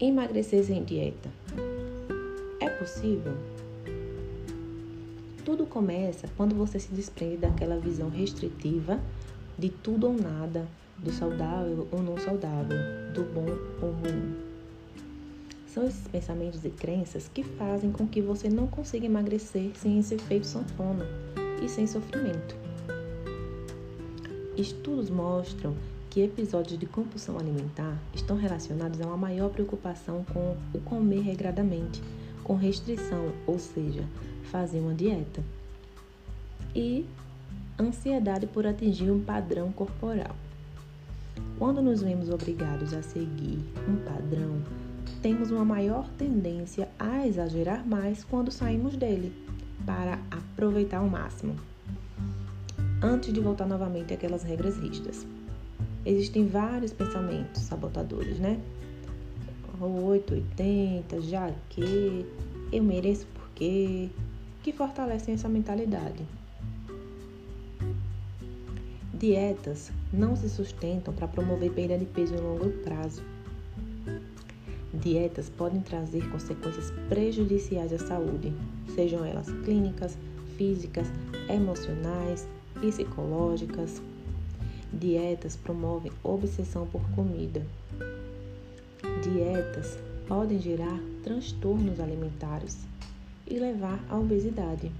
emagrecer sem dieta. É possível? Tudo começa quando você se desprende daquela visão restritiva de tudo ou nada, do saudável ou não saudável, do bom ou ruim. São esses pensamentos e crenças que fazem com que você não consiga emagrecer sem esse efeito sanfona e sem sofrimento. Estudos mostram que episódios de compulsão alimentar estão relacionados a uma maior preocupação com o comer regradamente, com restrição, ou seja, fazer uma dieta, e ansiedade por atingir um padrão corporal. Quando nos vemos obrigados a seguir um padrão, temos uma maior tendência a exagerar mais quando saímos dele, para aproveitar ao máximo, antes de voltar novamente àquelas regras rígidas. Existem vários pensamentos sabotadores, né? 880, já que, eu mereço porque, que fortalecem essa mentalidade. Dietas não se sustentam para promover perda de peso em longo prazo. Dietas podem trazer consequências prejudiciais à saúde, sejam elas clínicas, físicas, emocionais, psicológicas. Dietas promovem obsessão por comida. Dietas podem gerar transtornos alimentares e levar à obesidade.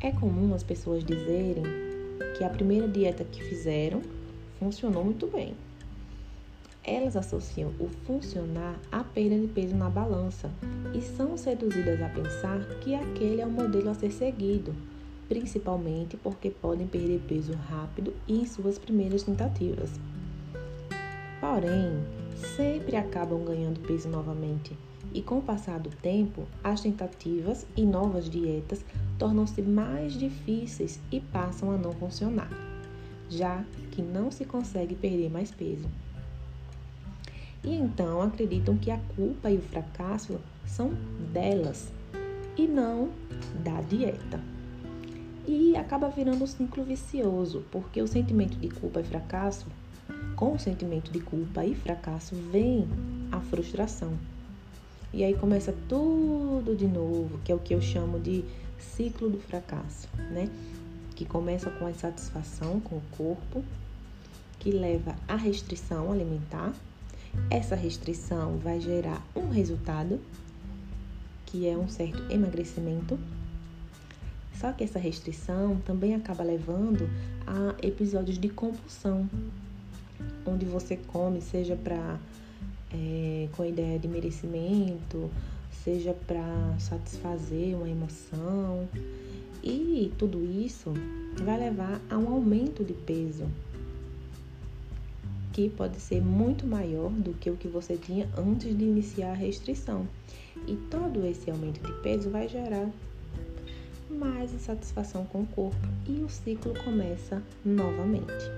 É comum as pessoas dizerem que a primeira dieta que fizeram funcionou muito bem. Elas associam o funcionar à perda de peso na balança e são seduzidas a pensar que aquele é o modelo a ser seguido, principalmente porque podem perder peso rápido em suas primeiras tentativas. Porém, sempre acabam ganhando peso novamente e com o passar do tempo, as tentativas e novas dietas tornam-se mais difíceis e passam a não funcionar, já que não se consegue perder mais peso. E então acreditam que a culpa e o fracasso são delas e não da dieta. E acaba virando um ciclo vicioso, porque o sentimento de culpa e fracasso, com o sentimento de culpa e fracasso, vem a frustração e aí começa tudo de novo, que é o que eu chamo de ciclo do fracasso, né? Que começa com a insatisfação com o corpo, que leva à restrição alimentar. Essa restrição vai gerar um resultado, que é um certo emagrecimento. Só que essa restrição também acaba levando a episódios de compulsão, onde você come, seja para é, com a ideia de merecimento, seja para satisfazer uma emoção. E tudo isso vai levar a um aumento de peso, que pode ser muito maior do que o que você tinha antes de iniciar a restrição. E todo esse aumento de peso vai gerar mais insatisfação com o corpo e o ciclo começa novamente.